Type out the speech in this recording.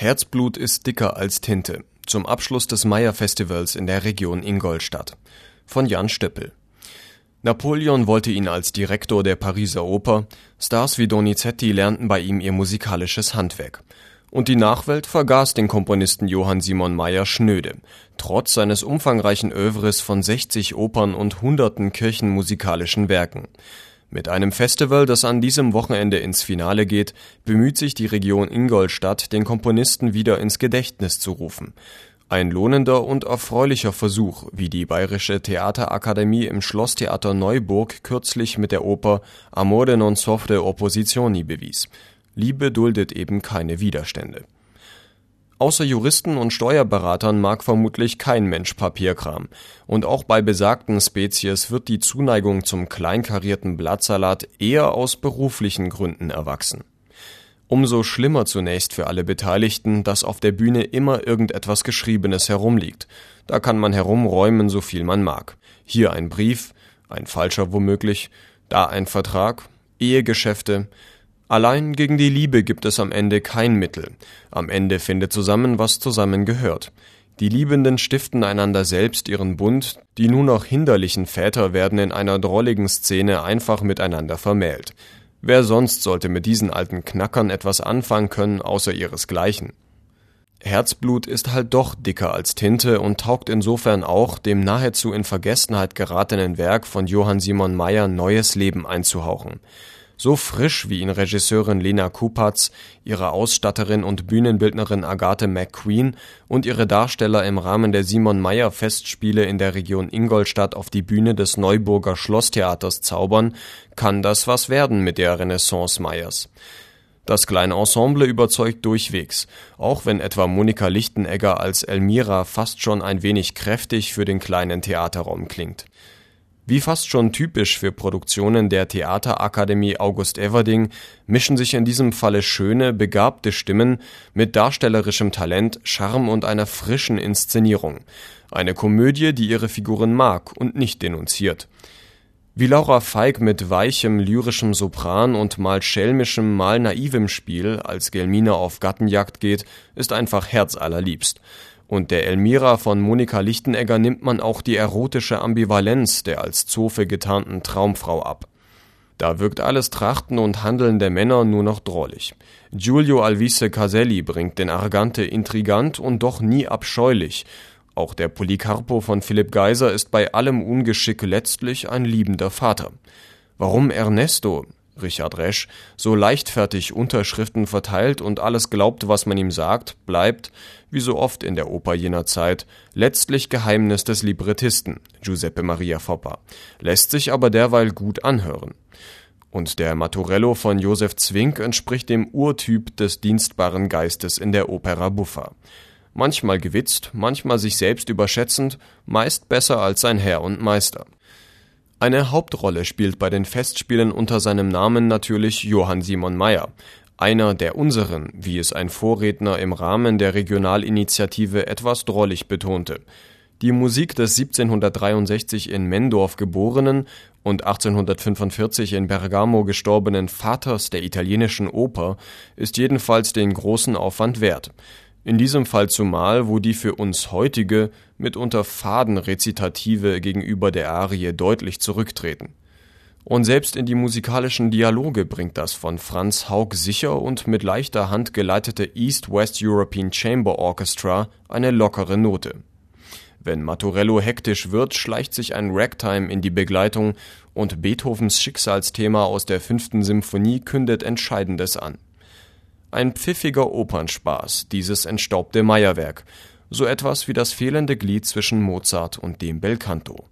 Herzblut ist dicker als Tinte. Zum Abschluss des Meyer-Festivals in der Region Ingolstadt. Von Jan Stöppel. Napoleon wollte ihn als Direktor der Pariser Oper, Stars wie Donizetti lernten bei ihm ihr musikalisches Handwerk. Und die Nachwelt vergaß den Komponisten Johann Simon Mayer schnöde, trotz seines umfangreichen Övres von 60 Opern und hunderten kirchenmusikalischen Werken. Mit einem Festival, das an diesem Wochenende ins Finale geht, bemüht sich die Region Ingolstadt, den Komponisten wieder ins Gedächtnis zu rufen. Ein lohnender und erfreulicher Versuch, wie die Bayerische Theaterakademie im Schlosstheater Neuburg kürzlich mit der Oper Amore non soffre opposizioni bewies. Liebe duldet eben keine Widerstände. Außer Juristen und Steuerberatern mag vermutlich kein Mensch Papierkram. Und auch bei besagten Spezies wird die Zuneigung zum kleinkarierten Blattsalat eher aus beruflichen Gründen erwachsen. Umso schlimmer zunächst für alle Beteiligten, dass auf der Bühne immer irgendetwas Geschriebenes herumliegt. Da kann man herumräumen, so viel man mag. Hier ein Brief, ein falscher womöglich, da ein Vertrag, Ehegeschäfte, Allein gegen die Liebe gibt es am Ende kein Mittel. Am Ende findet zusammen, was zusammengehört. Die Liebenden stiften einander selbst ihren Bund, die nur noch hinderlichen Väter werden in einer drolligen Szene einfach miteinander vermählt. Wer sonst sollte mit diesen alten Knackern etwas anfangen können, außer ihresgleichen? Herzblut ist halt doch dicker als Tinte und taugt insofern auch, dem nahezu in Vergessenheit geratenen Werk von Johann Simon Mayer neues Leben einzuhauchen so frisch wie ihn Regisseurin Lena Kupatz, ihre Ausstatterin und Bühnenbildnerin Agathe McQueen und ihre Darsteller im Rahmen der Simon-Mayer-Festspiele in der Region Ingolstadt auf die Bühne des Neuburger Schlosstheaters zaubern, kann das was werden mit der Renaissance Meyers. Das kleine Ensemble überzeugt durchwegs, auch wenn etwa Monika Lichtenegger als Elmira fast schon ein wenig kräftig für den kleinen Theaterraum klingt. Wie fast schon typisch für Produktionen der Theaterakademie August Everding mischen sich in diesem Falle schöne, begabte Stimmen mit darstellerischem Talent, Charme und einer frischen Inszenierung. Eine Komödie, die ihre Figuren mag und nicht denunziert. Wie Laura Feig mit weichem, lyrischem Sopran und mal schelmischem, mal naivem Spiel als Gelmina auf Gattenjagd geht, ist einfach herzallerliebst. Und der Elmira von Monika Lichtenegger nimmt man auch die erotische Ambivalenz der als Zofe getarnten Traumfrau ab. Da wirkt alles Trachten und Handeln der Männer nur noch drollig. Giulio Alvise Caselli bringt den Argante intrigant und doch nie abscheulich. Auch der Policarpo von Philipp Geiser ist bei allem Ungeschick letztlich ein liebender Vater. Warum Ernesto, Richard Resch, so leichtfertig Unterschriften verteilt und alles glaubt, was man ihm sagt, bleibt, wie so oft in der Oper jener Zeit, letztlich Geheimnis des Librettisten, Giuseppe Maria Foppa, lässt sich aber derweil gut anhören. Und der Maturello von Josef Zwink entspricht dem Urtyp des dienstbaren Geistes in der Opera Buffa. Manchmal gewitzt, manchmal sich selbst überschätzend, meist besser als sein Herr und Meister. Eine Hauptrolle spielt bei den Festspielen unter seinem Namen natürlich Johann Simon Mayer, einer der unseren, wie es ein Vorredner im Rahmen der Regionalinitiative etwas drollig betonte. Die Musik des 1763 in Mendorf geborenen und 1845 in Bergamo gestorbenen Vaters der italienischen Oper ist jedenfalls den großen Aufwand wert. In diesem Fall zumal, wo die für uns heutige, mitunter faden Rezitative gegenüber der Arie deutlich zurücktreten. Und selbst in die musikalischen Dialoge bringt das von Franz Haug sicher und mit leichter Hand geleitete East West European Chamber Orchestra eine lockere Note. Wenn Maturello hektisch wird, schleicht sich ein Ragtime in die Begleitung und Beethovens Schicksalsthema aus der fünften Symphonie kündet Entscheidendes an. Ein pfiffiger Opernspaß, dieses entstaubte Meierwerk, so etwas wie das fehlende Glied zwischen Mozart und dem Belcanto